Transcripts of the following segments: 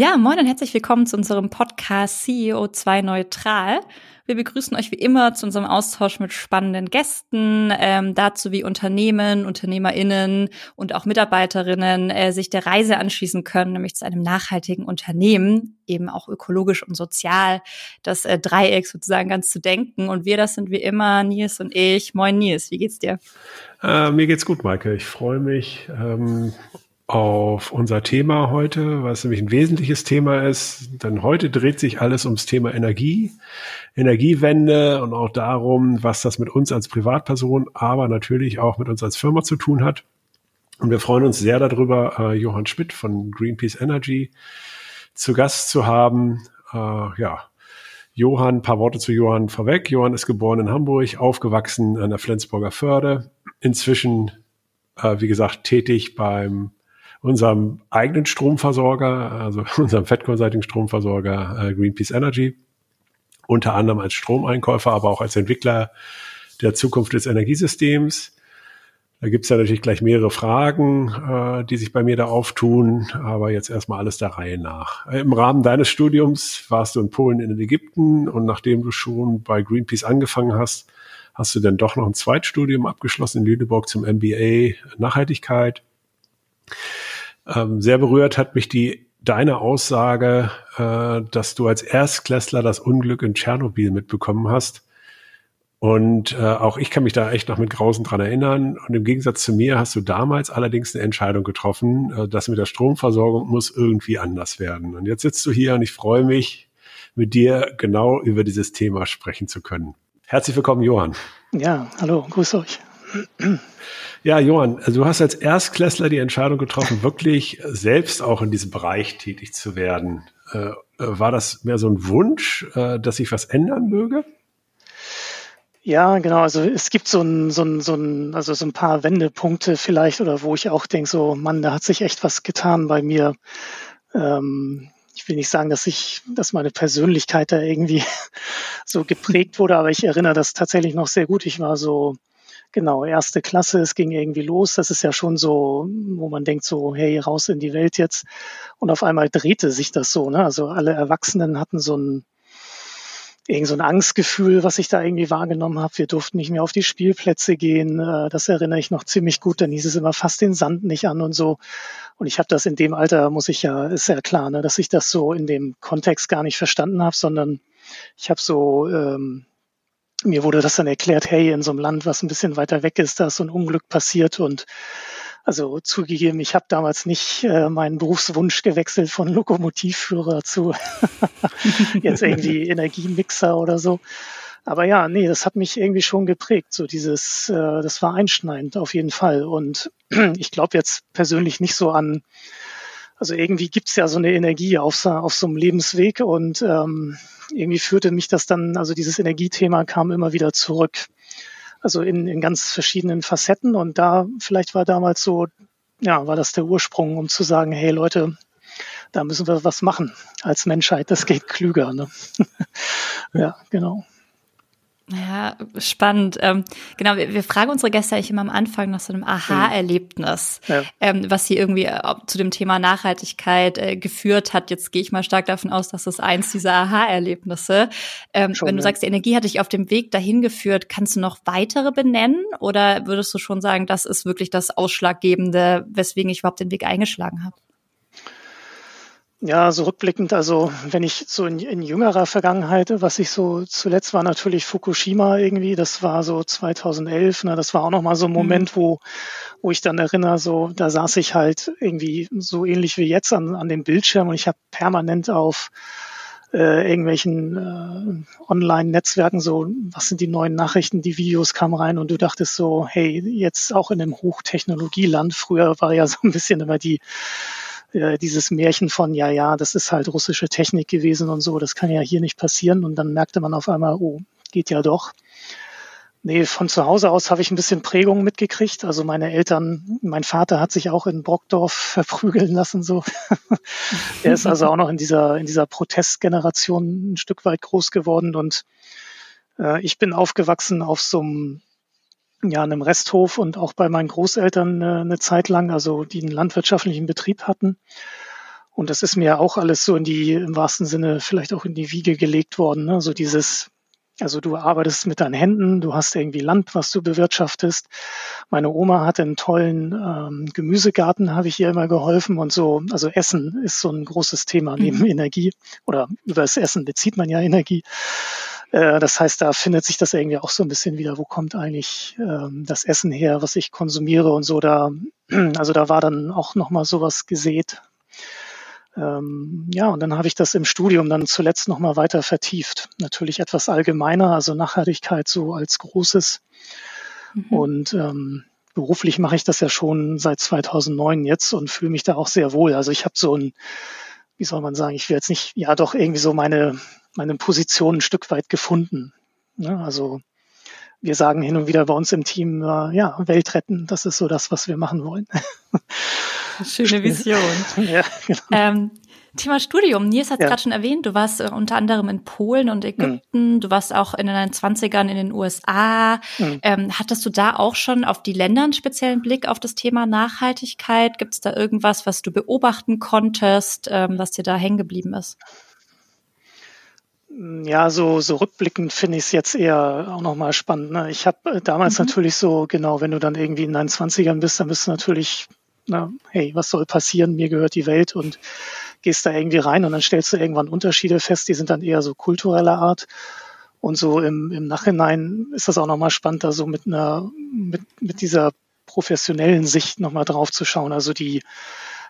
Ja, moin und herzlich willkommen zu unserem Podcast CEO2 Neutral. Wir begrüßen euch wie immer zu unserem Austausch mit spannenden Gästen, ähm, dazu wie Unternehmen, UnternehmerInnen und auch Mitarbeiterinnen äh, sich der Reise anschließen können, nämlich zu einem nachhaltigen Unternehmen, eben auch ökologisch und sozial, das äh, Dreieck sozusagen ganz zu denken. Und wir, das sind wie immer Nils und ich. Moin Nils, wie geht's dir? Äh, mir geht's gut, Maike. Ich freue mich ähm, auf unser Thema heute, was nämlich ein wesentliches Thema ist. Denn heute dreht sich alles ums Thema Energie, Energiewende und auch darum, was das mit uns als Privatperson, aber natürlich auch mit uns als Firma zu tun hat. Und wir freuen uns sehr darüber, äh, Johann Schmidt von Greenpeace Energy zu Gast zu haben. Äh, ja, Johann, paar Worte zu Johann vorweg. Johann ist geboren in Hamburg, aufgewachsen an der Flensburger Förde, inzwischen, äh, wie gesagt, tätig beim unserem eigenen Stromversorger, also unserem fettkonseitigen Stromversorger äh, Greenpeace Energy, unter anderem als Stromeinkäufer, aber auch als Entwickler der Zukunft des Energiesystems. Da gibt's ja natürlich gleich mehrere Fragen, äh, die sich bei mir da auftun, aber jetzt erstmal alles der Reihe nach. Im Rahmen deines Studiums warst du in Polen, in Ägypten und nachdem du schon bei Greenpeace angefangen hast, hast du dann doch noch ein Zweitstudium abgeschlossen in Lüneburg zum MBA Nachhaltigkeit. Ähm, sehr berührt hat mich die deine Aussage, äh, dass du als Erstklässler das Unglück in Tschernobyl mitbekommen hast. Und äh, auch ich kann mich da echt noch mit Grausen dran erinnern. Und im Gegensatz zu mir hast du damals allerdings eine Entscheidung getroffen, äh, dass mit der Stromversorgung muss irgendwie anders werden. Und jetzt sitzt du hier und ich freue mich, mit dir genau über dieses Thema sprechen zu können. Herzlich willkommen, Johann. Ja, hallo, grüß euch. Ja, Johann, also du hast als Erstklässler die Entscheidung getroffen, wirklich selbst auch in diesem Bereich tätig zu werden. Äh, war das mehr so ein Wunsch, äh, dass sich was ändern möge? Ja, genau. Also es gibt so ein, so ein, so ein, also so ein paar Wendepunkte vielleicht oder wo ich auch denke, so, Mann, da hat sich echt was getan bei mir. Ähm, ich will nicht sagen, dass ich, dass meine Persönlichkeit da irgendwie so geprägt wurde, aber ich erinnere das tatsächlich noch sehr gut. Ich war so Genau, erste Klasse, es ging irgendwie los. Das ist ja schon so, wo man denkt so, hey, raus in die Welt jetzt. Und auf einmal drehte sich das so. Ne? Also alle Erwachsenen hatten so ein, irgend so ein Angstgefühl, was ich da irgendwie wahrgenommen habe. Wir durften nicht mehr auf die Spielplätze gehen. Äh, das erinnere ich noch ziemlich gut. Dann hieß es immer, fast den Sand nicht an und so. Und ich habe das in dem Alter, muss ich ja, ist ja klar, ne, dass ich das so in dem Kontext gar nicht verstanden habe, sondern ich habe so ähm, mir wurde das dann erklärt, hey, in so einem Land, was ein bisschen weiter weg ist, da ist so ein Unglück passiert und also zugegeben, ich habe damals nicht äh, meinen Berufswunsch gewechselt von Lokomotivführer zu jetzt irgendwie Energiemixer oder so. Aber ja, nee, das hat mich irgendwie schon geprägt. So dieses, äh, das war einschneidend auf jeden Fall. Und ich glaube jetzt persönlich nicht so an also irgendwie gibt's ja so eine Energie auf, auf so einem Lebensweg und ähm, irgendwie führte mich das dann, also dieses Energiethema kam immer wieder zurück. Also in, in ganz verschiedenen Facetten und da vielleicht war damals so, ja, war das der Ursprung, um zu sagen, hey Leute, da müssen wir was machen als Menschheit, das geht klüger. Ne? ja, genau. Ja, spannend. Ähm, genau, wir, wir, fragen unsere Gäste eigentlich immer am Anfang nach so einem Aha-Erlebnis, ja. ähm, was sie irgendwie zu dem Thema Nachhaltigkeit äh, geführt hat. Jetzt gehe ich mal stark davon aus, dass das eins dieser Aha-Erlebnisse. Ähm, wenn du ja. sagst, die Energie hat dich auf dem Weg dahin geführt, kannst du noch weitere benennen? Oder würdest du schon sagen, das ist wirklich das Ausschlaggebende, weswegen ich überhaupt den Weg eingeschlagen habe? Ja, so rückblickend, also wenn ich so in, in, jüngerer Vergangenheit, was ich so zuletzt war natürlich Fukushima irgendwie, das war so 2011, ne, das war auch nochmal so ein mhm. Moment, mhm. wo, wo ich dann erinnere, so da saß ich halt irgendwie so ähnlich wie jetzt an, an dem Bildschirm und ich habe permanent auf äh, irgendwelchen äh, Online-Netzwerken so, was sind die neuen Nachrichten, die Videos kamen rein und du dachtest so, hey, jetzt auch in einem Hochtechnologieland, früher war ja so ein bisschen immer die äh, dieses Märchen von, ja, ja, das ist halt russische Technik gewesen und so, das kann ja hier nicht passieren. Und dann merkte man auf einmal, oh, geht ja doch. Nee, von zu Hause aus habe ich ein bisschen Prägung mitgekriegt. Also meine Eltern, mein Vater hat sich auch in Brockdorf verprügeln lassen, so. er ist also auch noch in dieser, in dieser Protestgeneration ein Stück weit groß geworden und äh, ich bin aufgewachsen auf so einem ja, einem Resthof und auch bei meinen Großeltern äh, eine Zeit lang, also die einen landwirtschaftlichen Betrieb hatten. Und das ist mir auch alles so in die, im wahrsten Sinne, vielleicht auch in die Wiege gelegt worden. Ne? So dieses, also du arbeitest mit deinen Händen, du hast irgendwie Land, was du bewirtschaftest. Meine Oma hatte einen tollen ähm, Gemüsegarten, habe ich ihr immer geholfen und so. Also Essen ist so ein großes Thema neben mhm. Energie oder über das Essen bezieht man ja Energie. Äh, das heißt, da findet sich das irgendwie auch so ein bisschen wieder, wo kommt eigentlich ähm, das Essen her, was ich konsumiere und so. Da, also da war dann auch nochmal sowas gesät. Ähm, ja, und dann habe ich das im Studium dann zuletzt nochmal weiter vertieft. Natürlich etwas allgemeiner, also Nachhaltigkeit so als Großes. Mhm. Und ähm, beruflich mache ich das ja schon seit 2009 jetzt und fühle mich da auch sehr wohl. Also ich habe so ein, wie soll man sagen, ich will jetzt nicht, ja doch irgendwie so meine meine Position ein Stück weit gefunden. Ne? Also wir sagen hin und wieder bei uns im Team, äh, ja, Welt retten, das ist so das, was wir machen wollen. Schöne Vision. ja, genau. Ähm, Thema Studium. Nils hat es ja. gerade schon erwähnt, du warst äh, unter anderem in Polen und Ägypten, mhm. du warst auch in den 20ern in den USA. Mhm. Ähm, hattest du da auch schon auf die Länder einen speziellen Blick auf das Thema Nachhaltigkeit? Gibt es da irgendwas, was du beobachten konntest, ähm, was dir da hängen geblieben ist? Ja, so, so rückblickend finde ich es jetzt eher auch nochmal spannend. Ne? Ich habe äh, damals mhm. natürlich so, genau, wenn du dann irgendwie in deinen Zwanzigern bist, dann bist du natürlich, na, hey, was soll passieren? Mir gehört die Welt und gehst da irgendwie rein und dann stellst du irgendwann Unterschiede fest, die sind dann eher so kultureller Art. Und so im, im Nachhinein ist das auch nochmal spannend, da so mit einer, mit, mit dieser professionellen Sicht nochmal drauf zu schauen. Also die,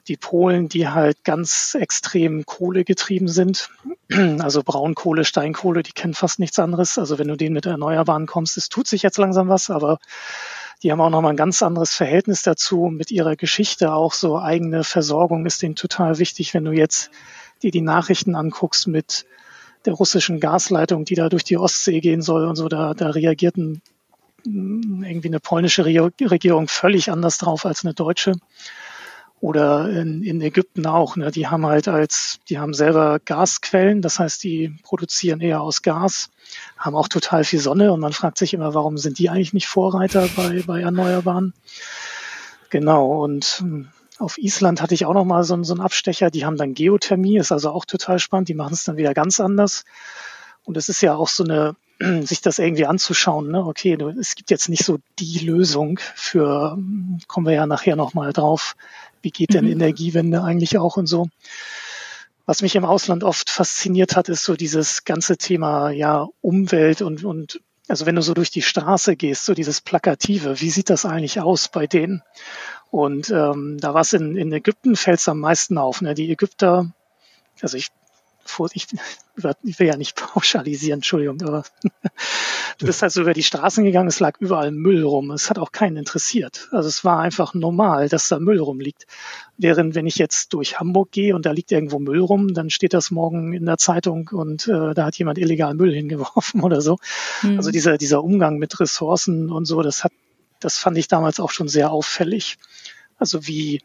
die Polen, die halt ganz extrem Kohle getrieben sind. Also Braunkohle, Steinkohle, die kennen fast nichts anderes. Also wenn du denen mit Erneuerbaren kommst, es tut sich jetzt langsam was, aber die haben auch nochmal ein ganz anderes Verhältnis dazu mit ihrer Geschichte. Auch so eigene Versorgung ist denen total wichtig. Wenn du jetzt dir die Nachrichten anguckst mit der russischen Gasleitung, die da durch die Ostsee gehen soll und so, da, da reagierten irgendwie eine polnische Regierung völlig anders drauf als eine deutsche oder in, in Ägypten auch. Ne? Die haben halt als, die haben selber Gasquellen, das heißt, die produzieren eher aus Gas, haben auch total viel Sonne und man fragt sich immer, warum sind die eigentlich nicht Vorreiter bei, bei Erneuerbaren? Genau, und hm, auf Island hatte ich auch noch mal so, so einen Abstecher, die haben dann Geothermie, ist also auch total spannend, die machen es dann wieder ganz anders. Und es ist ja auch so eine, sich das irgendwie anzuschauen, ne? okay, es gibt jetzt nicht so die Lösung für, hm, kommen wir ja nachher noch mal drauf, wie geht denn mhm. Energiewende eigentlich auch und so. Was mich im Ausland oft fasziniert hat, ist so dieses ganze Thema ja Umwelt und, und also wenn du so durch die Straße gehst, so dieses Plakative, wie sieht das eigentlich aus bei denen? Und ähm, da war es in, in Ägypten, fällt es am meisten auf. Ne? Die Ägypter, also ich ich, ich will ja nicht pauschalisieren, Entschuldigung, aber du bist halt so über die Straßen gegangen, es lag überall Müll rum. Es hat auch keinen interessiert. Also es war einfach normal, dass da Müll rumliegt. Während wenn ich jetzt durch Hamburg gehe und da liegt irgendwo Müll rum, dann steht das morgen in der Zeitung und äh, da hat jemand illegal Müll hingeworfen oder so. Mhm. Also dieser, dieser Umgang mit Ressourcen und so, das hat, das fand ich damals auch schon sehr auffällig. Also wie,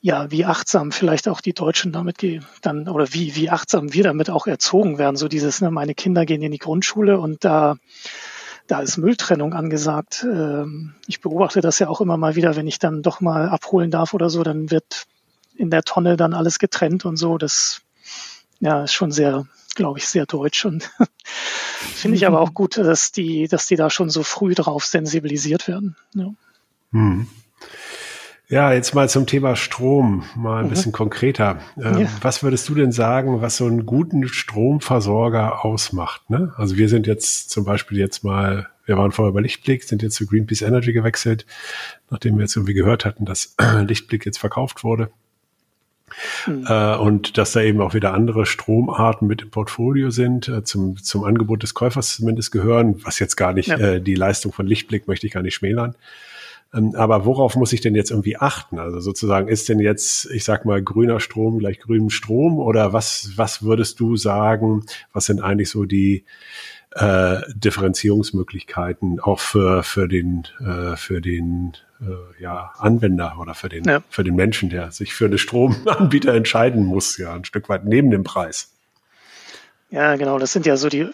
ja, wie achtsam vielleicht auch die Deutschen damit dann oder wie, wie achtsam wir damit auch erzogen werden. So dieses, ne, meine Kinder gehen in die Grundschule und da, da ist Mülltrennung angesagt. Ähm, ich beobachte das ja auch immer mal wieder, wenn ich dann doch mal abholen darf oder so, dann wird in der Tonne dann alles getrennt und so. Das ja, ist schon sehr, glaube ich, sehr deutsch und finde ich aber auch gut, dass die, dass die da schon so früh drauf sensibilisiert werden. Ja. Hm. Ja, jetzt mal zum Thema Strom, mal ein mhm. bisschen konkreter. Ähm, ja. Was würdest du denn sagen, was so einen guten Stromversorger ausmacht? Ne? Also wir sind jetzt zum Beispiel jetzt mal, wir waren vorher bei Lichtblick, sind jetzt zu Greenpeace Energy gewechselt, nachdem wir jetzt irgendwie gehört hatten, dass Lichtblick jetzt verkauft wurde. Mhm. Äh, und dass da eben auch wieder andere Stromarten mit im Portfolio sind, äh, zum, zum Angebot des Käufers zumindest gehören, was jetzt gar nicht, ja. äh, die Leistung von Lichtblick möchte ich gar nicht schmälern. Ähm, aber worauf muss ich denn jetzt irgendwie achten? Also sozusagen ist denn jetzt, ich sag mal, grüner Strom gleich grünem Strom oder was, was würdest du sagen, was sind eigentlich so die äh, Differenzierungsmöglichkeiten auch für, für den, äh, für den äh, ja, Anwender oder für den, ja. für den Menschen, der sich für eine Stromanbieter entscheiden muss, ja, ein Stück weit neben dem Preis. Ja, genau, das sind ja so die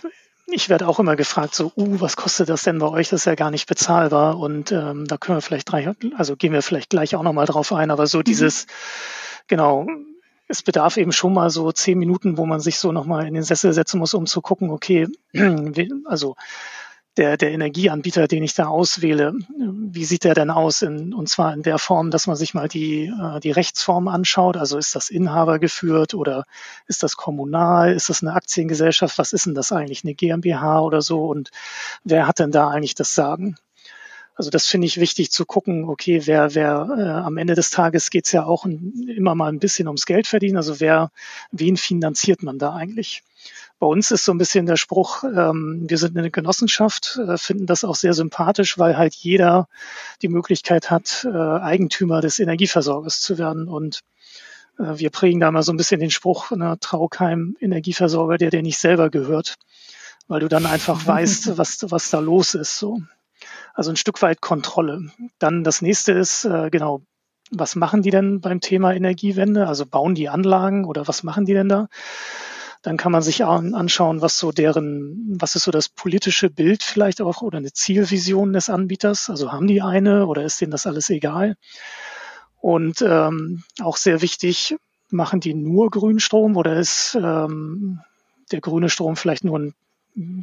ich werde auch immer gefragt, so, uh, was kostet das denn bei euch? Das ist ja gar nicht bezahlbar. Und ähm, da können wir vielleicht drei, also gehen wir vielleicht gleich auch nochmal drauf ein, aber so mhm. dieses, genau, es bedarf eben schon mal so zehn Minuten, wo man sich so nochmal in den Sessel setzen muss, um zu gucken, okay, also der, der Energieanbieter, den ich da auswähle, wie sieht der denn aus? In, und zwar in der Form, dass man sich mal die, äh, die Rechtsform anschaut. Also ist das Inhaber geführt oder ist das kommunal? Ist das eine Aktiengesellschaft? Was ist denn das eigentlich? Eine GmbH oder so? Und wer hat denn da eigentlich das Sagen? Also das finde ich wichtig zu gucken, okay, wer, wer äh, am Ende des Tages geht's ja auch ein, immer mal ein bisschen ums Geld verdienen. Also wer, wen finanziert man da eigentlich? Bei uns ist so ein bisschen der Spruch, ähm, wir sind eine Genossenschaft, äh, finden das auch sehr sympathisch, weil halt jeder die Möglichkeit hat, äh, Eigentümer des Energieversorgers zu werden. Und äh, wir prägen da mal so ein bisschen den Spruch, ne, trau keinem Energieversorger, der dir nicht selber gehört, weil du dann einfach weißt, was, was da los ist. So. Also ein Stück weit Kontrolle. Dann das nächste ist, äh, genau, was machen die denn beim Thema Energiewende? Also bauen die Anlagen oder was machen die denn da? Dann kann man sich anschauen, was so deren, was ist so das politische Bild vielleicht auch oder eine Zielvision des Anbieters. Also haben die eine oder ist denen das alles egal? Und ähm, auch sehr wichtig, machen die nur Grünstrom oder ist ähm, der grüne Strom vielleicht nur ein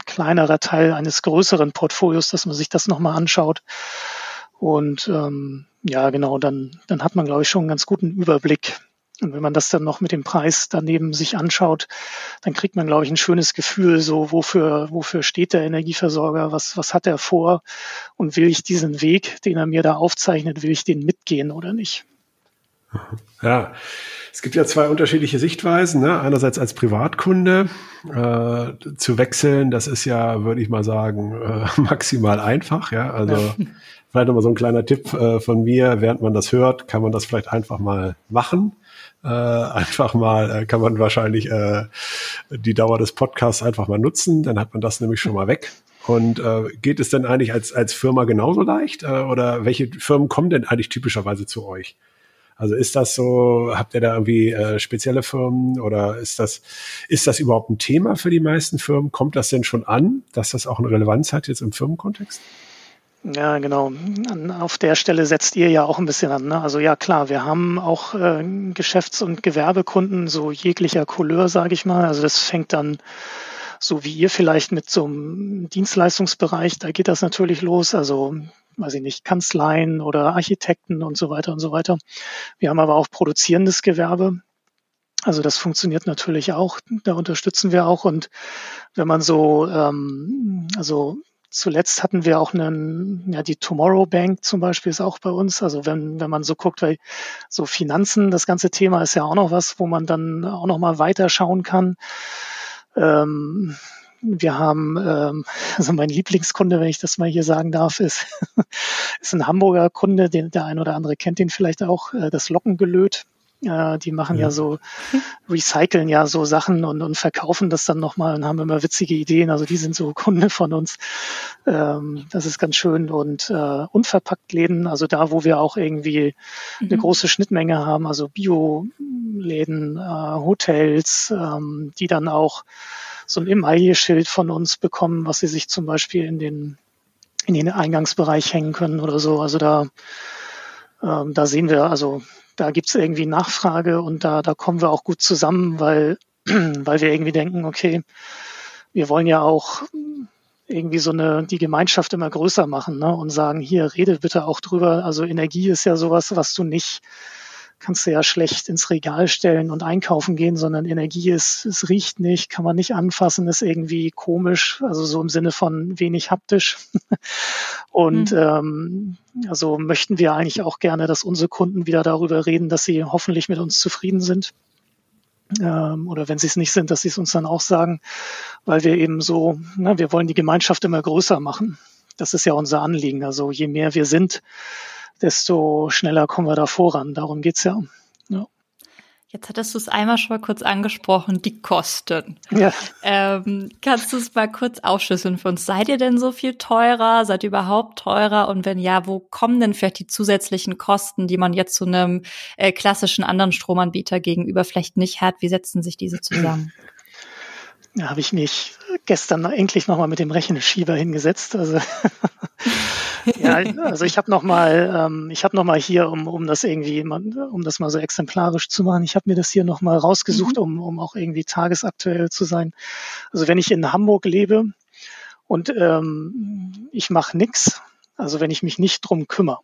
kleinerer Teil eines größeren Portfolios, dass man sich das nochmal anschaut. Und ähm, ja, genau, dann, dann hat man, glaube ich, schon einen ganz guten Überblick, und wenn man das dann noch mit dem Preis daneben sich anschaut, dann kriegt man, glaube ich, ein schönes Gefühl, so wofür, wofür steht der Energieversorger, was, was hat er vor und will ich diesen Weg, den er mir da aufzeichnet, will ich den mitgehen oder nicht? Ja, es gibt ja zwei unterschiedliche Sichtweisen. Ne? Einerseits als Privatkunde äh, zu wechseln, das ist ja, würde ich mal sagen, äh, maximal einfach. Ja, also ja. vielleicht nochmal so ein kleiner Tipp äh, von mir, während man das hört, kann man das vielleicht einfach mal machen äh, einfach mal, äh, kann man wahrscheinlich äh, die Dauer des Podcasts einfach mal nutzen, dann hat man das nämlich schon mal weg. Und äh, geht es denn eigentlich als, als Firma genauso leicht? Äh, oder welche Firmen kommen denn eigentlich typischerweise zu euch? Also ist das so, habt ihr da irgendwie äh, spezielle Firmen oder ist das, ist das überhaupt ein Thema für die meisten Firmen? Kommt das denn schon an, dass das auch eine Relevanz hat jetzt im Firmenkontext? Ja, genau. Auf der Stelle setzt ihr ja auch ein bisschen an. Ne? Also ja, klar, wir haben auch äh, Geschäfts- und Gewerbekunden so jeglicher Couleur, sage ich mal. Also das fängt dann so wie ihr vielleicht mit so einem Dienstleistungsbereich, da geht das natürlich los. Also weiß ich nicht, Kanzleien oder Architekten und so weiter und so weiter. Wir haben aber auch produzierendes Gewerbe. Also das funktioniert natürlich auch. Da unterstützen wir auch. Und wenn man so, ähm, also Zuletzt hatten wir auch einen, ja, die Tomorrow Bank zum Beispiel ist auch bei uns. Also wenn, wenn man so guckt, weil so Finanzen, das ganze Thema ist ja auch noch was, wo man dann auch noch mal weiter schauen kann. Ähm, wir haben, ähm, also mein Lieblingskunde, wenn ich das mal hier sagen darf, ist, ist ein Hamburger Kunde, den der ein oder andere kennt den vielleicht auch, äh, das Lockengelöt. Äh, die machen ja. ja. so, recyceln ja so Sachen und, und verkaufen das dann nochmal und haben immer witzige Ideen. Also die sind so Kunde von uns. Ähm, das ist ganz schön. Und äh, unverpackt Läden, also da, wo wir auch irgendwie mhm. eine große Schnittmenge haben, also Bio-Läden, äh, Hotels, ähm, die dann auch so ein Emaille-Schild von uns bekommen, was sie sich zum Beispiel in den in den Eingangsbereich hängen können oder so. Also da, ähm, da sehen wir, also da gibt es irgendwie Nachfrage und da, da kommen wir auch gut zusammen, weil, weil wir irgendwie denken, okay, wir wollen ja auch irgendwie so eine, die Gemeinschaft immer größer machen ne? und sagen, hier, rede bitte auch drüber. Also Energie ist ja sowas, was du nicht kannst du ja schlecht ins Regal stellen und einkaufen gehen, sondern Energie ist, es riecht nicht, kann man nicht anfassen, ist irgendwie komisch, also so im Sinne von wenig haptisch. und mhm. ähm, also möchten wir eigentlich auch gerne, dass unsere Kunden wieder darüber reden, dass sie hoffentlich mit uns zufrieden sind. Ähm, oder wenn sie es nicht sind, dass sie es uns dann auch sagen, weil wir eben so, na, wir wollen die Gemeinschaft immer größer machen. Das ist ja unser Anliegen. Also je mehr wir sind, desto schneller kommen wir da voran. Darum geht's ja. ja. Jetzt hattest du es einmal schon mal kurz angesprochen, die Kosten. Ja. Ähm, kannst du es mal kurz aufschlüsseln für uns? Seid ihr denn so viel teurer? Seid ihr überhaupt teurer? Und wenn ja, wo kommen denn vielleicht die zusätzlichen Kosten, die man jetzt zu einem äh, klassischen anderen Stromanbieter gegenüber vielleicht nicht hat? Wie setzen sich diese zusammen? Da habe ich mich gestern endlich nochmal mit dem Rechenschieber hingesetzt. Also ja, also ich habe noch mal, ähm, ich habe noch mal hier, um, um das irgendwie, um das mal so exemplarisch zu machen, ich habe mir das hier noch mal rausgesucht, mhm. um, um auch irgendwie tagesaktuell zu sein. Also wenn ich in Hamburg lebe und ähm, ich mache nix, also wenn ich mich nicht drum kümmere,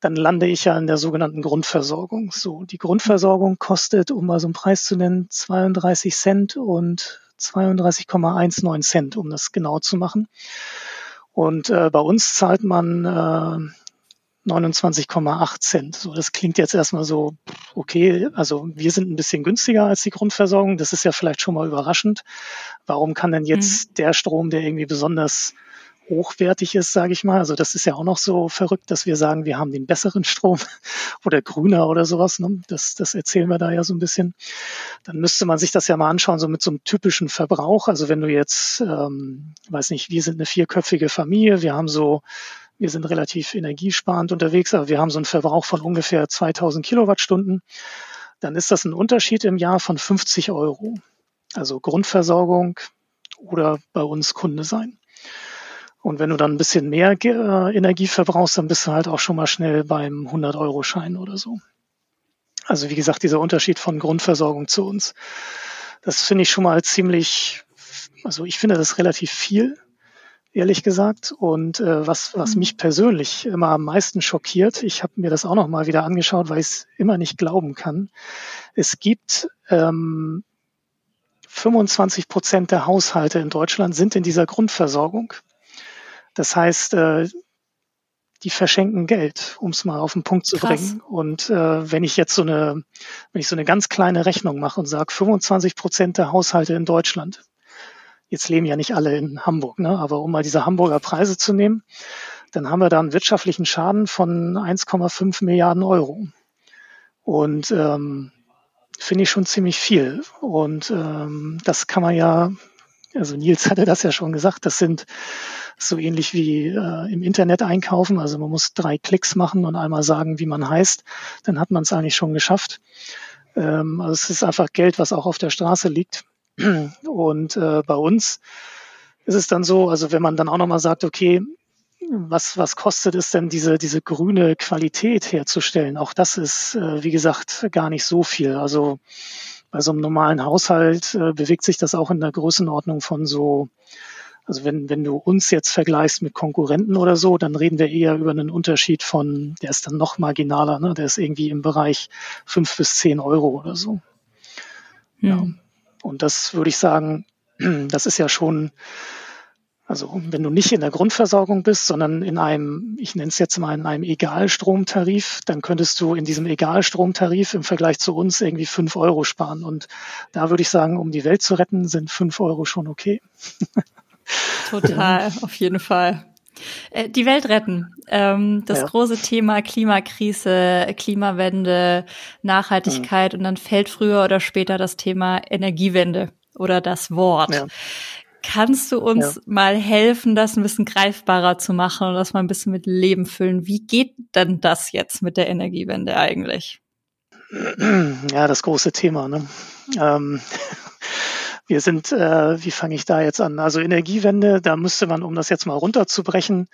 dann lande ich ja in der sogenannten Grundversorgung. So, die Grundversorgung kostet, um mal so einen Preis zu nennen, 32 Cent und 32,19 Cent, um das genau zu machen. Und äh, bei uns zahlt man äh, 29,8 Cent. So, das klingt jetzt erstmal so, okay, also wir sind ein bisschen günstiger als die Grundversorgung. Das ist ja vielleicht schon mal überraschend. Warum kann denn jetzt mhm. der Strom, der irgendwie besonders hochwertig ist, sage ich mal. Also das ist ja auch noch so verrückt, dass wir sagen, wir haben den besseren Strom oder grüner oder sowas. Ne? Das, das erzählen wir da ja so ein bisschen. Dann müsste man sich das ja mal anschauen, so mit so einem typischen Verbrauch. Also wenn du jetzt, ähm, weiß nicht, wir sind eine vierköpfige Familie, wir haben so wir sind relativ energiesparend unterwegs, aber wir haben so einen Verbrauch von ungefähr 2000 Kilowattstunden. Dann ist das ein Unterschied im Jahr von 50 Euro. Also Grundversorgung oder bei uns Kunde sein. Und wenn du dann ein bisschen mehr äh, Energie verbrauchst, dann bist du halt auch schon mal schnell beim 100-Euro-Schein oder so. Also wie gesagt, dieser Unterschied von Grundversorgung zu uns. Das finde ich schon mal ziemlich, also ich finde das relativ viel, ehrlich gesagt. Und äh, was, was mhm. mich persönlich immer am meisten schockiert, ich habe mir das auch noch mal wieder angeschaut, weil ich es immer nicht glauben kann. Es gibt ähm, 25 Prozent der Haushalte in Deutschland sind in dieser Grundversorgung. Das heißt, äh, die verschenken Geld, um es mal auf den Punkt zu Krass. bringen. Und äh, wenn ich jetzt so eine, wenn ich so eine ganz kleine Rechnung mache und sage, 25 Prozent der Haushalte in Deutschland, jetzt leben ja nicht alle in Hamburg, ne? aber um mal diese Hamburger Preise zu nehmen, dann haben wir da einen wirtschaftlichen Schaden von 1,5 Milliarden Euro. Und ähm, finde ich schon ziemlich viel. Und ähm, das kann man ja, also Nils hatte das ja schon gesagt, das sind so ähnlich wie äh, im Internet einkaufen. Also man muss drei Klicks machen und einmal sagen, wie man heißt. Dann hat man es eigentlich schon geschafft. Ähm, also es ist einfach Geld, was auch auf der Straße liegt. Und äh, bei uns ist es dann so, also wenn man dann auch nochmal sagt, okay, was, was kostet es denn, diese, diese grüne Qualität herzustellen? Auch das ist, äh, wie gesagt, gar nicht so viel. Also bei so einem normalen Haushalt äh, bewegt sich das auch in der Größenordnung von so also wenn, wenn du uns jetzt vergleichst mit Konkurrenten oder so, dann reden wir eher über einen Unterschied von, der ist dann noch marginaler, ne? der ist irgendwie im Bereich fünf bis zehn Euro oder so. Hm. Ja. Und das würde ich sagen, das ist ja schon, also wenn du nicht in der Grundversorgung bist, sondern in einem, ich nenne es jetzt mal in einem Egalstromtarif, dann könntest du in diesem Egalstromtarif im Vergleich zu uns irgendwie fünf Euro sparen. Und da würde ich sagen, um die Welt zu retten, sind fünf Euro schon okay. Total, auf jeden Fall. Äh, die Welt retten. Ähm, das ja. große Thema Klimakrise, Klimawende, Nachhaltigkeit mhm. und dann fällt früher oder später das Thema Energiewende oder das Wort. Ja. Kannst du uns ja. mal helfen, das ein bisschen greifbarer zu machen und das mal ein bisschen mit Leben füllen? Wie geht denn das jetzt mit der Energiewende eigentlich? Ja, das große Thema. Ne? Ähm, wir sind, äh, wie fange ich da jetzt an? Also Energiewende, da müsste man, um das jetzt mal runterzubrechen,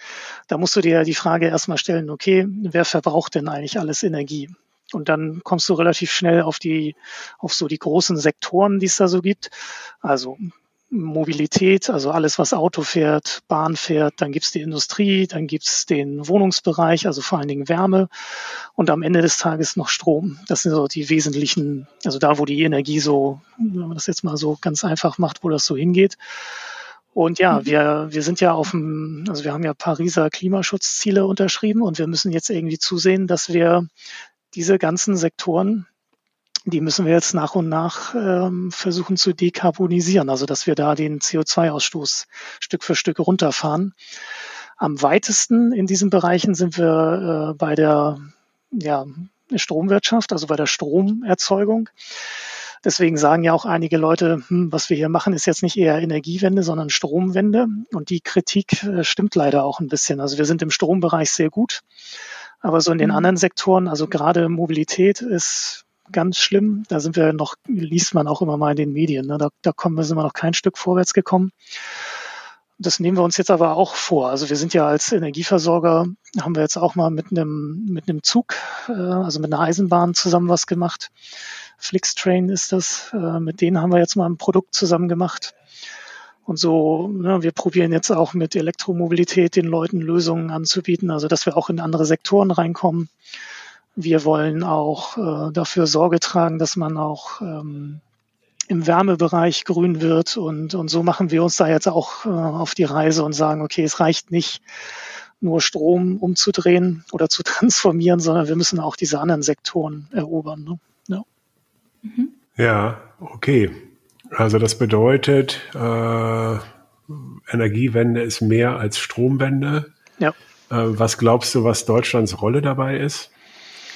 da musst du dir die Frage erstmal stellen, okay, wer verbraucht denn eigentlich alles Energie? Und dann kommst du relativ schnell auf die, auf so die großen Sektoren, die es da so gibt. Also Mobilität, also alles, was Auto fährt, Bahn fährt, dann gibt's die Industrie, dann gibt's den Wohnungsbereich, also vor allen Dingen Wärme und am Ende des Tages noch Strom. Das sind so die wesentlichen, also da, wo die Energie so, wenn man das jetzt mal so ganz einfach macht, wo das so hingeht. Und ja, mhm. wir, wir sind ja auf dem, also wir haben ja Pariser Klimaschutzziele unterschrieben und wir müssen jetzt irgendwie zusehen, dass wir diese ganzen Sektoren die müssen wir jetzt nach und nach ähm, versuchen zu dekarbonisieren, also dass wir da den CO2-Ausstoß Stück für Stück runterfahren. Am weitesten in diesen Bereichen sind wir äh, bei der ja, Stromwirtschaft, also bei der Stromerzeugung. Deswegen sagen ja auch einige Leute, hm, was wir hier machen, ist jetzt nicht eher Energiewende, sondern Stromwende. Und die Kritik äh, stimmt leider auch ein bisschen. Also wir sind im Strombereich sehr gut. Aber so in den mhm. anderen Sektoren, also gerade Mobilität ist ganz schlimm. Da sind wir noch, liest man auch immer mal in den Medien. Ne? Da, da kommen wir, sind wir noch kein Stück vorwärts gekommen. Das nehmen wir uns jetzt aber auch vor. Also wir sind ja als Energieversorger, haben wir jetzt auch mal mit einem, mit einem Zug, äh, also mit einer Eisenbahn zusammen was gemacht. Flixtrain ist das. Äh, mit denen haben wir jetzt mal ein Produkt zusammen gemacht. Und so, ne, wir probieren jetzt auch mit Elektromobilität den Leuten Lösungen anzubieten, also dass wir auch in andere Sektoren reinkommen. Wir wollen auch äh, dafür Sorge tragen, dass man auch ähm, im Wärmebereich grün wird. Und, und so machen wir uns da jetzt auch äh, auf die Reise und sagen, okay, es reicht nicht nur Strom umzudrehen oder zu transformieren, sondern wir müssen auch diese anderen Sektoren erobern. Ne? Ja. Mhm. ja, okay. Also das bedeutet, äh, Energiewende ist mehr als Stromwende. Ja. Äh, was glaubst du, was Deutschlands Rolle dabei ist?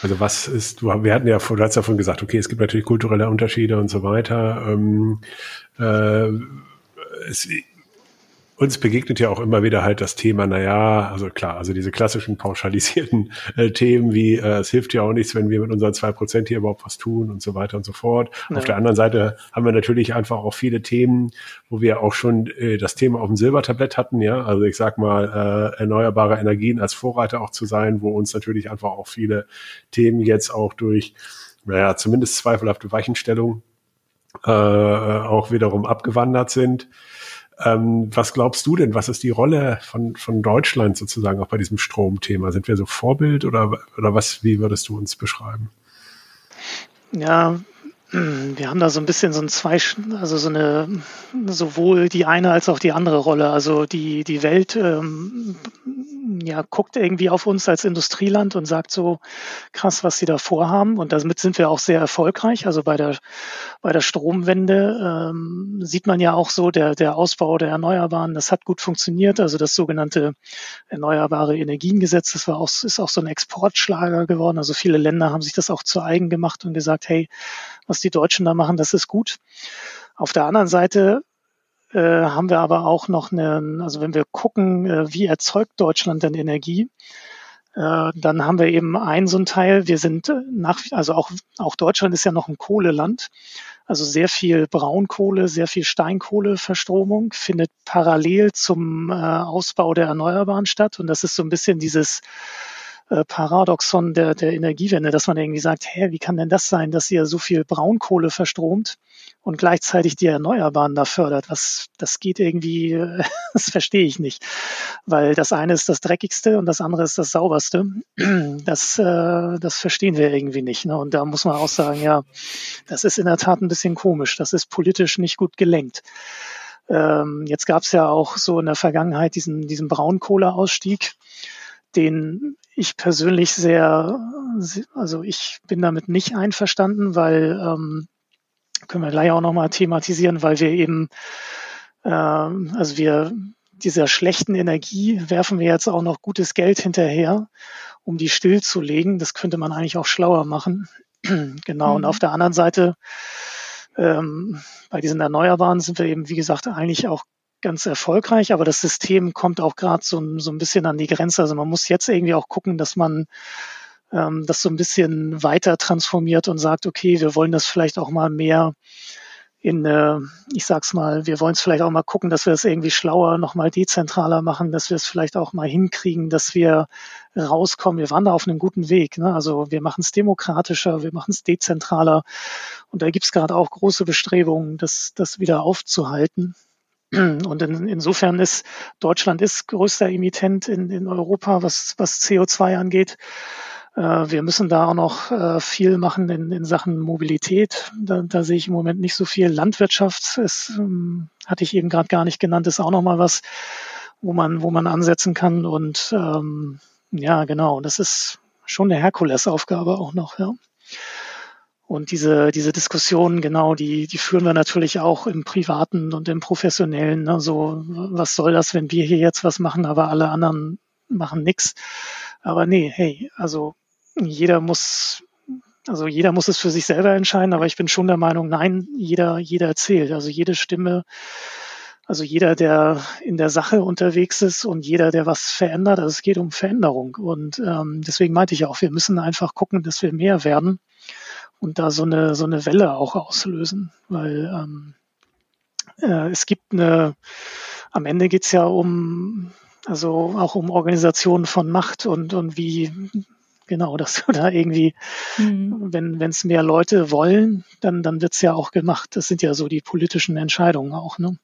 Also was ist, du, wir hatten ja, du hast davon gesagt, okay, es gibt natürlich kulturelle Unterschiede und so weiter. Ähm, äh, es, uns begegnet ja auch immer wieder halt das Thema, naja, also klar, also diese klassischen pauschalisierten äh, Themen wie äh, es hilft ja auch nichts, wenn wir mit unseren zwei Prozent hier überhaupt was tun und so weiter und so fort. Ja. Auf der anderen Seite haben wir natürlich einfach auch viele Themen, wo wir auch schon äh, das Thema auf dem Silbertablett hatten, ja. Also ich sag mal, äh, erneuerbare Energien als Vorreiter auch zu sein, wo uns natürlich einfach auch viele Themen jetzt auch durch, naja, zumindest zweifelhafte Weichenstellung äh, auch wiederum abgewandert sind. Ähm, was glaubst du denn? Was ist die Rolle von, von Deutschland sozusagen auch bei diesem Stromthema? Sind wir so Vorbild oder, oder was, wie würdest du uns beschreiben? Ja, wir haben da so ein bisschen so ein zwei, also so eine, sowohl die eine als auch die andere Rolle. Also die, die Welt ähm, ja, guckt irgendwie auf uns als Industrieland und sagt so krass, was sie da vorhaben. Und damit sind wir auch sehr erfolgreich. Also bei der, bei der Stromwende ähm, sieht man ja auch so, der, der Ausbau der Erneuerbaren, das hat gut funktioniert. Also das sogenannte Erneuerbare Energiengesetz, das war auch, ist auch so ein Exportschlager geworden. Also viele Länder haben sich das auch zu eigen gemacht und gesagt, hey, was die Deutschen da machen, das ist gut. Auf der anderen Seite äh, haben wir aber auch noch eine, also wenn wir gucken, äh, wie erzeugt Deutschland denn Energie, äh, dann haben wir eben einen so ein Teil. Wir sind nach, also auch, auch Deutschland ist ja noch ein Kohleland. Also sehr viel Braunkohle, sehr viel Steinkohleverstromung findet parallel zum äh, Ausbau der Erneuerbaren statt. Und das ist so ein bisschen dieses äh, Paradoxon der, der Energiewende, dass man irgendwie sagt, hä, wie kann denn das sein, dass ihr so viel Braunkohle verstromt und gleichzeitig die Erneuerbaren da fördert? Was, das geht irgendwie, das verstehe ich nicht. Weil das eine ist das dreckigste und das andere ist das sauberste. Das, äh, das verstehen wir irgendwie nicht. Ne? Und da muss man auch sagen, ja, das ist in der Tat ein bisschen komisch. Das ist politisch nicht gut gelenkt. Ähm, jetzt gab es ja auch so in der Vergangenheit diesen, diesen Braunkohleausstieg den ich persönlich sehr, also ich bin damit nicht einverstanden, weil ähm, können wir gleich auch nochmal thematisieren, weil wir eben, ähm, also wir dieser schlechten Energie werfen wir jetzt auch noch gutes Geld hinterher, um die stillzulegen. Das könnte man eigentlich auch schlauer machen. genau. Mhm. Und auf der anderen Seite, ähm, bei diesen Erneuerbaren sind wir eben, wie gesagt, eigentlich auch ganz erfolgreich, aber das System kommt auch gerade so, so ein bisschen an die Grenze. Also man muss jetzt irgendwie auch gucken, dass man ähm, das so ein bisschen weiter transformiert und sagt, okay, wir wollen das vielleicht auch mal mehr in, äh, ich sag's mal, wir wollen es vielleicht auch mal gucken, dass wir es irgendwie schlauer, nochmal dezentraler machen, dass wir es vielleicht auch mal hinkriegen, dass wir rauskommen. Wir waren da auf einem guten Weg. Ne? Also wir machen es demokratischer, wir machen es dezentraler. Und da gibt's gerade auch große Bestrebungen, das, das wieder aufzuhalten. Und in, insofern ist Deutschland ist größter Emittent in, in Europa, was, was CO2 angeht. Äh, wir müssen da auch noch äh, viel machen in, in Sachen Mobilität. Da, da sehe ich im Moment nicht so viel. Landwirtschaft ist, ähm, hatte ich eben gerade gar nicht genannt, ist auch noch mal was, wo man, wo man ansetzen kann. Und ähm, ja, genau, das ist schon eine Herkulesaufgabe auch noch, ja. Und diese, diese Diskussionen, genau, die, die führen wir natürlich auch im Privaten und im Professionellen. Ne? So, was soll das, wenn wir hier jetzt was machen, aber alle anderen machen nichts. Aber nee, hey, also jeder muss, also jeder muss es für sich selber entscheiden, aber ich bin schon der Meinung, nein, jeder, jeder zählt. Also jede Stimme, also jeder, der in der Sache unterwegs ist und jeder, der was verändert, also es geht um Veränderung. Und ähm, deswegen meinte ich auch, wir müssen einfach gucken, dass wir mehr werden und da so eine, so eine Welle auch auslösen, weil ähm, äh, es gibt eine, am Ende geht's ja um, also auch um Organisationen von Macht und, und wie, genau, dass du da irgendwie, mhm. wenn es mehr Leute wollen, dann, dann wird's ja auch gemacht. Das sind ja so die politischen Entscheidungen auch. Ne?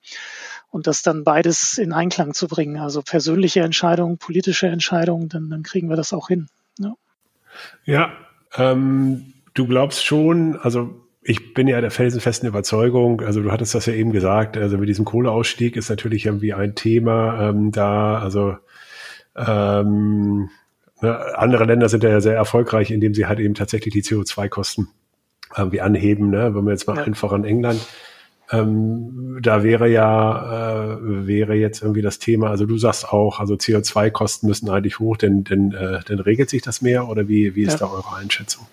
Und das dann beides in Einklang zu bringen, also persönliche Entscheidungen, politische Entscheidungen, dann, dann kriegen wir das auch hin. Ne? Ja, ähm, du glaubst schon, also ich bin ja der felsenfesten Überzeugung, also du hattest das ja eben gesagt, also mit diesem Kohleausstieg ist natürlich irgendwie ein Thema ähm, da, also ähm, ne, andere Länder sind ja sehr erfolgreich, indem sie halt eben tatsächlich die CO2-Kosten irgendwie anheben, ne? wenn wir jetzt mal ja. einfach an England, ähm, da wäre ja, äh, wäre jetzt irgendwie das Thema, also du sagst auch, also CO2-Kosten müssen eigentlich hoch, denn, denn, äh, denn regelt sich das mehr oder wie, wie ist ja. da eure Einschätzung?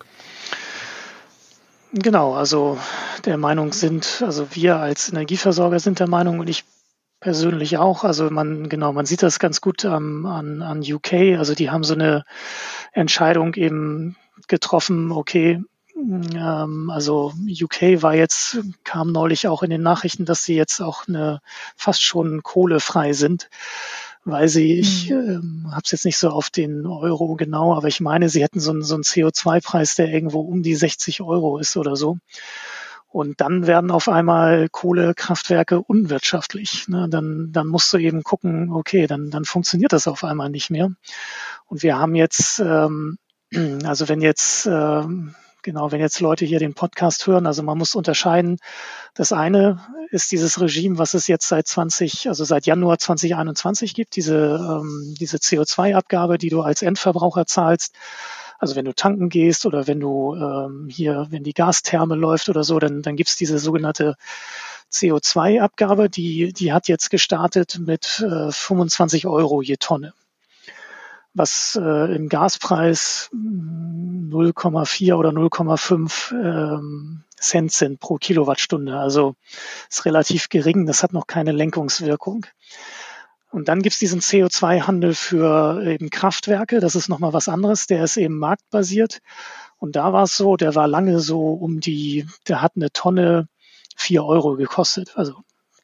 Genau, also der Meinung sind, also wir als Energieversorger sind der Meinung und ich persönlich auch. Also man, genau, man sieht das ganz gut ähm, an, an UK. Also die haben so eine Entscheidung eben getroffen, okay, ähm, also UK war jetzt, kam neulich auch in den Nachrichten, dass sie jetzt auch eine fast schon kohlefrei sind weil sie, ich mhm. äh, habe es jetzt nicht so auf den Euro genau, aber ich meine, sie hätten so einen, so einen CO2-Preis, der irgendwo um die 60 Euro ist oder so. Und dann werden auf einmal Kohlekraftwerke unwirtschaftlich. Ne? Dann, dann musst du eben gucken, okay, dann, dann funktioniert das auf einmal nicht mehr. Und wir haben jetzt, ähm, also wenn jetzt ähm, genau, wenn jetzt Leute hier den Podcast hören, also man muss unterscheiden. Das eine ist dieses Regime, was es jetzt seit 20, also seit Januar 2021 gibt, diese, ähm, diese CO2-Abgabe, die du als Endverbraucher zahlst. Also wenn du tanken gehst oder wenn du ähm, hier, wenn die Gastherme läuft oder so, dann, dann gibt's diese sogenannte CO2-Abgabe, die, die hat jetzt gestartet mit äh, 25 Euro je Tonne was äh, im Gaspreis 0,4 oder 0,5 ähm, Cent sind pro Kilowattstunde. Also ist relativ gering. Das hat noch keine Lenkungswirkung. Und dann gibt's diesen CO2-Handel für eben Kraftwerke. Das ist nochmal was anderes. Der ist eben marktbasiert. Und da war es so, der war lange so um die, der hat eine Tonne vier Euro gekostet. Also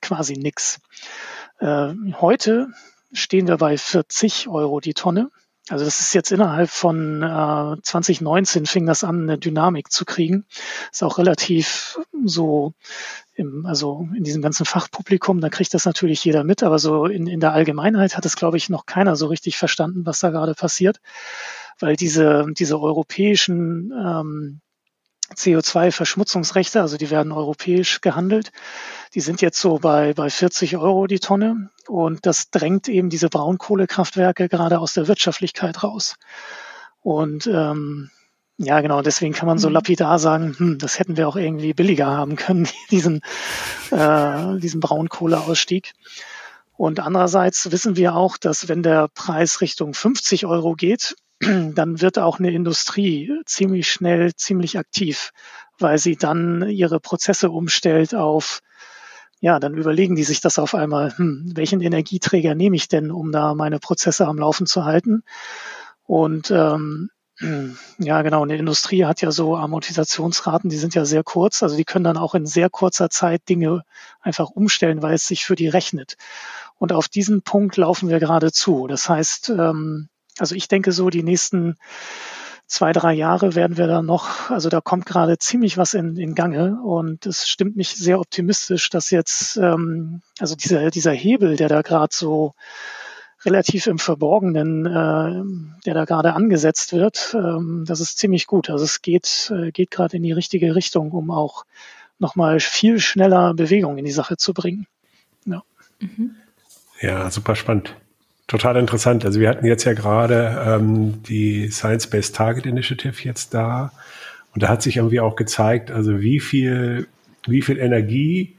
quasi nix. Äh, heute stehen wir bei 40 Euro die Tonne. Also das ist jetzt innerhalb von äh, 2019 fing das an, eine Dynamik zu kriegen. Ist auch relativ so im, also in diesem ganzen Fachpublikum, da kriegt das natürlich jeder mit, aber so in, in der Allgemeinheit hat es, glaube ich, noch keiner so richtig verstanden, was da gerade passiert, weil diese, diese europäischen ähm, CO2-Verschmutzungsrechte, also die werden europäisch gehandelt. Die sind jetzt so bei, bei 40 Euro die Tonne und das drängt eben diese Braunkohlekraftwerke gerade aus der Wirtschaftlichkeit raus. Und ähm, ja, genau, deswegen kann man so mhm. lapidar sagen, hm, das hätten wir auch irgendwie billiger haben können, diesen, äh, diesen Braunkohleausstieg. Und andererseits wissen wir auch, dass wenn der Preis Richtung 50 Euro geht, dann wird auch eine Industrie ziemlich schnell ziemlich aktiv, weil sie dann ihre Prozesse umstellt auf, ja, dann überlegen die sich das auf einmal, hm, welchen Energieträger nehme ich denn, um da meine Prozesse am Laufen zu halten? Und ähm, ja, genau. Eine Industrie hat ja so Amortisationsraten, die sind ja sehr kurz. Also die können dann auch in sehr kurzer Zeit Dinge einfach umstellen, weil es sich für die rechnet. Und auf diesen Punkt laufen wir gerade zu. Das heißt, ähm, also ich denke so, die nächsten zwei, drei Jahre werden wir da noch, also da kommt gerade ziemlich was in, in Gange und es stimmt mich sehr optimistisch, dass jetzt, ähm, also dieser, dieser Hebel, der da gerade so relativ im Verborgenen, äh, der da gerade angesetzt wird, ähm, das ist ziemlich gut. Also es geht, äh, geht gerade in die richtige Richtung, um auch nochmal viel schneller Bewegung in die Sache zu bringen. Ja, mhm. ja super spannend. Total interessant. Also wir hatten jetzt ja gerade ähm, die Science-Based Target Initiative jetzt da und da hat sich irgendwie auch gezeigt, also wie viel, wie viel Energie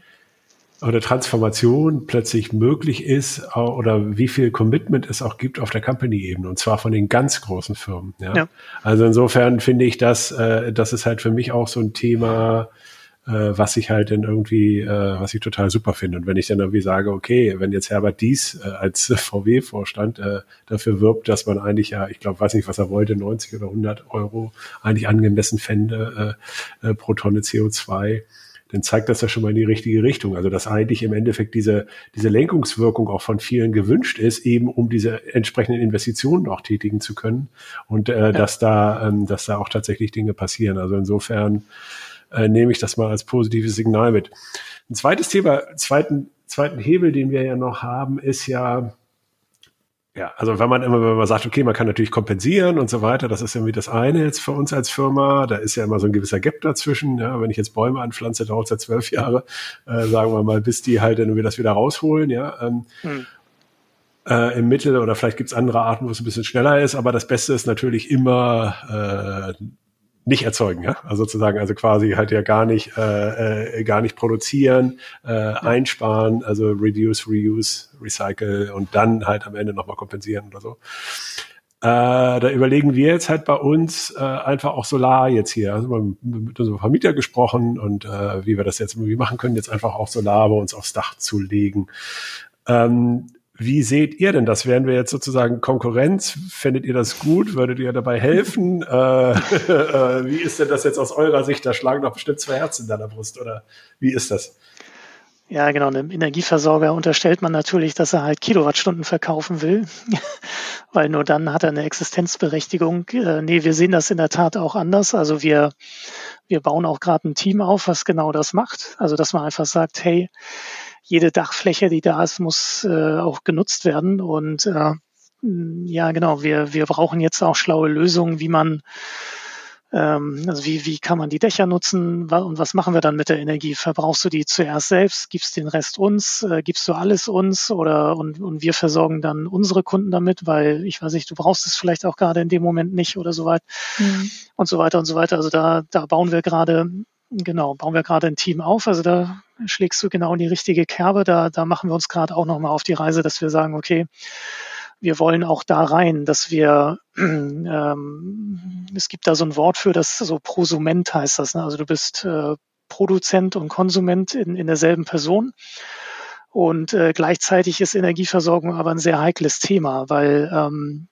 oder Transformation plötzlich möglich ist oder wie viel Commitment es auch gibt auf der Company-Ebene und zwar von den ganz großen Firmen. Ja? ja. Also insofern finde ich das, äh, das ist halt für mich auch so ein Thema, was ich halt dann irgendwie, äh, was ich total super finde. Und wenn ich dann irgendwie sage, okay, wenn jetzt Herbert Dies äh, als VW-Vorstand äh, dafür wirbt, dass man eigentlich ja, ich glaube, weiß nicht, was er wollte, 90 oder 100 Euro eigentlich angemessen fände äh, äh, pro Tonne CO2, dann zeigt das ja schon mal in die richtige Richtung. Also dass eigentlich im Endeffekt diese, diese Lenkungswirkung auch von vielen gewünscht ist, eben um diese entsprechenden Investitionen auch tätigen zu können und äh, ja. dass da, ähm, dass da auch tatsächlich Dinge passieren. Also insofern äh, nehme ich das mal als positives Signal mit. Ein zweites Thema, zweiten, zweiten Hebel, den wir ja noch haben, ist ja, ja, also wenn man immer, wenn man sagt, okay, man kann natürlich kompensieren und so weiter, das ist irgendwie das eine jetzt für uns als Firma. Da ist ja immer so ein gewisser Gap dazwischen. Ja, wenn ich jetzt Bäume anpflanze, dauert es ja zwölf Jahre, äh, sagen wir mal, bis die halt irgendwie das wieder rausholen. Ja, ähm, hm. äh, im Mittel oder vielleicht gibt's andere Arten, wo es ein bisschen schneller ist. Aber das Beste ist natürlich immer äh, nicht erzeugen, ja, also sozusagen, also quasi halt ja gar nicht, äh, äh, gar nicht produzieren, äh, ja. einsparen, also reduce, reuse, recycle und dann halt am Ende nochmal kompensieren oder so. Äh, da überlegen wir jetzt halt bei uns äh, einfach auch Solar jetzt hier. Also wir haben mit unserem Vermieter gesprochen und äh, wie wir das jetzt irgendwie machen können, jetzt einfach auch Solar bei uns aufs Dach zu legen. Ähm, wie seht ihr denn das? Wären wir jetzt sozusagen Konkurrenz? Fändet ihr das gut? Würdet ihr dabei helfen? äh, äh, wie ist denn das jetzt aus eurer Sicht? Da schlagen doch bestimmt zwei Herzen in deiner Brust, oder wie ist das? Ja, genau. Einem Energieversorger unterstellt man natürlich, dass er halt Kilowattstunden verkaufen will, weil nur dann hat er eine Existenzberechtigung. Äh, nee, wir sehen das in der Tat auch anders. Also wir, wir bauen auch gerade ein Team auf, was genau das macht. Also dass man einfach sagt, hey, jede Dachfläche, die da ist, muss äh, auch genutzt werden. Und äh, ja, genau, wir, wir brauchen jetzt auch schlaue Lösungen, wie man ähm, also wie, wie kann man die Dächer nutzen und was machen wir dann mit der Energie? Verbrauchst du die zuerst selbst, gibst den Rest uns, äh, gibst du alles uns oder und, und wir versorgen dann unsere Kunden damit, weil ich weiß nicht, du brauchst es vielleicht auch gerade in dem Moment nicht oder so weit mhm. und so weiter und so weiter. Also da, da bauen wir gerade Genau, bauen wir gerade ein Team auf. Also da schlägst du genau in die richtige Kerbe. Da, da machen wir uns gerade auch nochmal auf die Reise, dass wir sagen, okay, wir wollen auch da rein, dass wir, ähm, es gibt da so ein Wort für, das so Prosument heißt das. Ne? Also du bist äh, Produzent und Konsument in, in derselben Person. Und äh, gleichzeitig ist Energieversorgung aber ein sehr heikles Thema, weil ähm,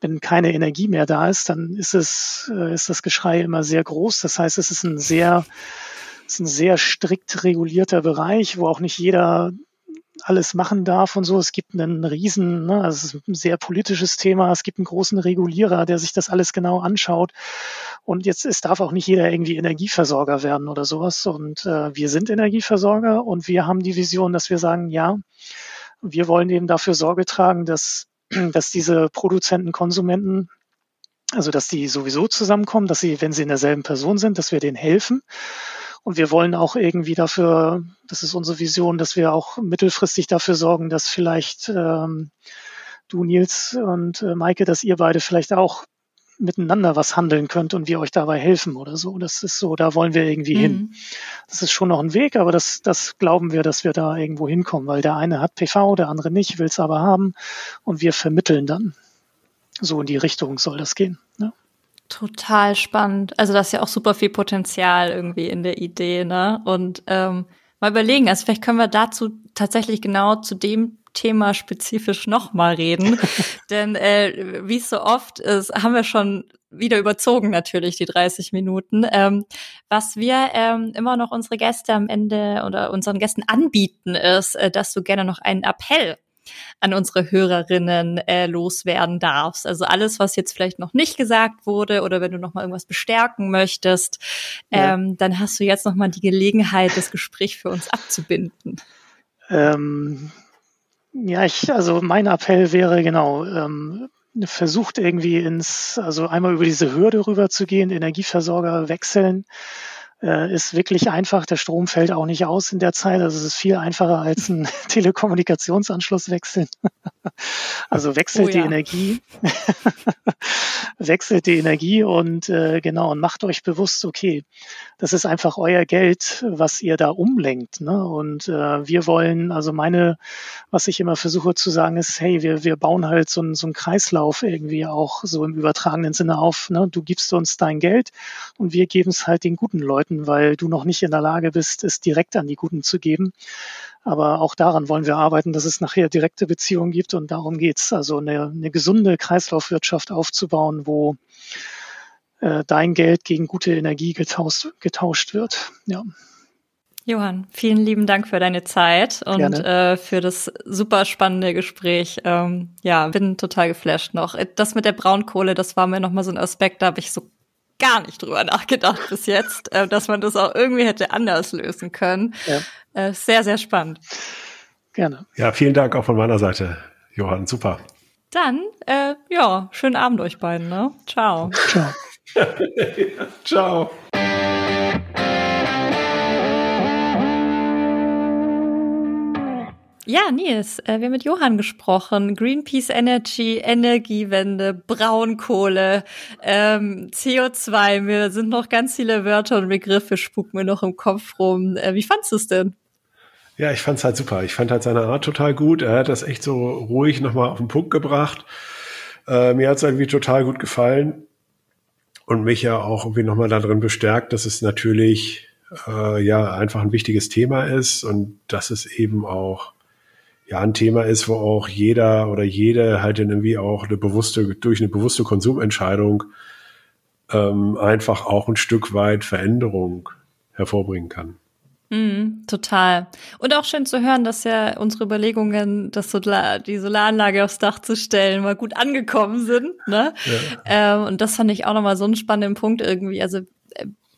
wenn keine Energie mehr da ist, dann ist es, äh, ist das Geschrei immer sehr groß. Das heißt, es ist ein sehr, ist ein sehr strikt regulierter Bereich, wo auch nicht jeder alles machen darf und so. Es gibt einen riesen, ne, also es ist ein sehr politisches Thema. Es gibt einen großen Regulierer, der sich das alles genau anschaut. Und jetzt, es darf auch nicht jeder irgendwie Energieversorger werden oder sowas. Und äh, wir sind Energieversorger und wir haben die Vision, dass wir sagen, ja, wir wollen eben dafür Sorge tragen, dass dass diese Produzenten, Konsumenten, also dass die sowieso zusammenkommen, dass sie, wenn sie in derselben Person sind, dass wir denen helfen. Und wir wollen auch irgendwie dafür, das ist unsere Vision, dass wir auch mittelfristig dafür sorgen, dass vielleicht ähm, du, Nils und äh, Maike, dass ihr beide vielleicht auch miteinander was handeln könnt und wir euch dabei helfen oder so. Das ist so, da wollen wir irgendwie mhm. hin. Das ist schon noch ein Weg, aber das, das glauben wir, dass wir da irgendwo hinkommen, weil der eine hat PV, der andere nicht, will es aber haben und wir vermitteln dann. So in die Richtung soll das gehen. Ne? Total spannend. Also das ist ja auch super viel Potenzial irgendwie in der Idee, ne? Und ähm, mal überlegen, also vielleicht können wir dazu tatsächlich genau zu dem Thema spezifisch nochmal reden. Denn äh, wie es so oft ist, haben wir schon wieder überzogen natürlich die 30 Minuten. Ähm, was wir ähm, immer noch unsere Gäste am Ende oder unseren Gästen anbieten, ist, äh, dass du gerne noch einen Appell an unsere Hörerinnen äh, loswerden darfst. Also alles, was jetzt vielleicht noch nicht gesagt wurde oder wenn du noch mal irgendwas bestärken möchtest, ähm, ja. dann hast du jetzt noch mal die Gelegenheit, das Gespräch für uns abzubinden. Ähm, ja, ich, also mein Appell wäre genau, ähm, versucht irgendwie ins, also einmal über diese Hürde rüber zu gehen, Energieversorger wechseln, äh, ist wirklich einfach. Der Strom fällt auch nicht aus in der Zeit. Also es ist viel einfacher als ein Telekommunikationsanschluss wechseln. also wechselt oh, ja. die Energie, wechselt die Energie und äh, genau und macht euch bewusst, okay, das ist einfach euer Geld, was ihr da umlenkt. Ne? Und äh, wir wollen, also meine, was ich immer versuche zu sagen, ist, hey, wir, wir bauen halt so, ein, so einen Kreislauf irgendwie auch so im übertragenen Sinne auf. Ne? Du gibst uns dein Geld und wir geben es halt den guten Leuten, weil du noch nicht in der Lage bist, es direkt an die Guten zu geben. Aber auch daran wollen wir arbeiten, dass es nachher direkte Beziehungen gibt und darum geht's. Also eine, eine gesunde Kreislaufwirtschaft aufzubauen, wo äh, dein Geld gegen gute Energie getauscht, getauscht wird. Ja. Johann, vielen lieben Dank für deine Zeit und äh, für das super spannende Gespräch. Ähm, ja, bin total geflasht noch. Das mit der Braunkohle, das war mir nochmal so ein Aspekt, da habe ich so gar nicht drüber nachgedacht bis jetzt, äh, dass man das auch irgendwie hätte anders lösen können. Ja. Äh, sehr, sehr spannend. Gerne. Ja, vielen Dank auch von meiner Seite, Johann. Super. Dann, äh, ja, schönen Abend euch beiden. Ne? Ciao. Ciao. Ciao. Ja, Nils, äh, wir haben mit Johann gesprochen. Greenpeace Energy, Energiewende, Braunkohle, ähm, CO2. Mir sind noch ganz viele Wörter und Begriffe spucken mir noch im Kopf rum. Äh, wie fandst du es denn? Ja, ich fand's halt super. Ich fand halt seine Art total gut. Er hat das echt so ruhig nochmal auf den Punkt gebracht. Äh, mir hat's irgendwie total gut gefallen und mich ja auch irgendwie nochmal darin bestärkt, dass es natürlich äh, ja einfach ein wichtiges Thema ist und dass es eben auch ja ein Thema ist, wo auch jeder oder jede halt irgendwie auch eine bewusste, durch eine bewusste Konsumentscheidung ähm, einfach auch ein Stück weit Veränderung hervorbringen kann. Mm, total. Und auch schön zu hören, dass ja unsere Überlegungen, das Solar, die Solaranlage aufs Dach zu stellen, mal gut angekommen sind. Ne? Ja. Ähm, und das fand ich auch nochmal so einen spannenden Punkt irgendwie. Also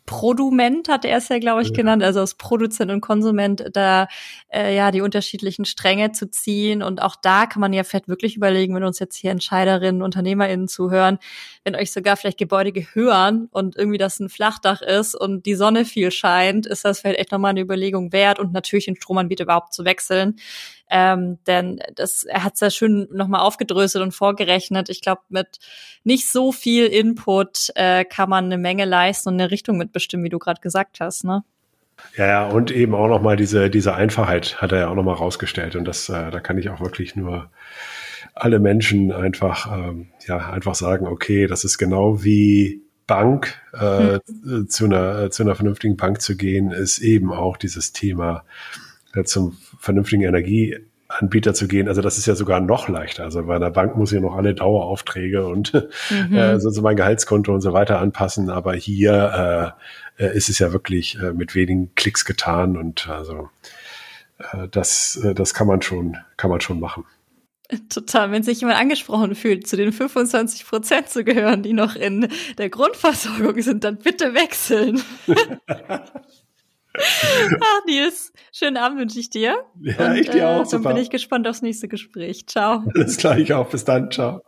Produment hat er es ja, glaube ich, ja. genannt, also aus Produzent und Konsument da äh, ja die unterschiedlichen Stränge zu ziehen. Und auch da kann man ja vielleicht wirklich überlegen, wenn uns jetzt hier Entscheiderinnen, UnternehmerInnen zuhören, wenn euch sogar vielleicht Gebäude gehören und irgendwie das ein Flachdach ist und die Sonne viel scheint, ist das vielleicht echt nochmal eine Überlegung wert und natürlich den Stromanbieter überhaupt zu wechseln. Ähm, denn das, er hat es ja schön nochmal aufgedröselt und vorgerechnet. Ich glaube, mit nicht so viel Input äh, kann man eine Menge leisten und eine Richtung mitbestimmen, wie du gerade gesagt hast, ne? Ja, ja, und eben auch nochmal diese, diese Einfachheit hat er ja auch nochmal rausgestellt. Und das, äh, da kann ich auch wirklich nur alle Menschen einfach, ähm, ja, einfach sagen, okay, das ist genau wie Bank, äh, hm. zu einer, zu einer vernünftigen Bank zu gehen, ist eben auch dieses Thema zum vernünftigen Energieanbieter zu gehen. Also das ist ja sogar noch leichter. Also bei einer Bank muss ich noch alle Daueraufträge und mhm. äh, so, so mein Gehaltskonto und so weiter anpassen. Aber hier äh, äh, ist es ja wirklich äh, mit wenigen Klicks getan und also äh, das, äh, das kann man schon, kann man schon machen. Total, wenn sich jemand angesprochen fühlt, zu den 25 Prozent zu gehören, die noch in der Grundversorgung sind, dann bitte wechseln. Ach, Nils, schönen Abend wünsche ich dir. Ja, Und, ich dir auch. Äh, dann bin ich gespannt aufs nächste Gespräch. Ciao. Alles gleich auch. Bis dann. Ciao.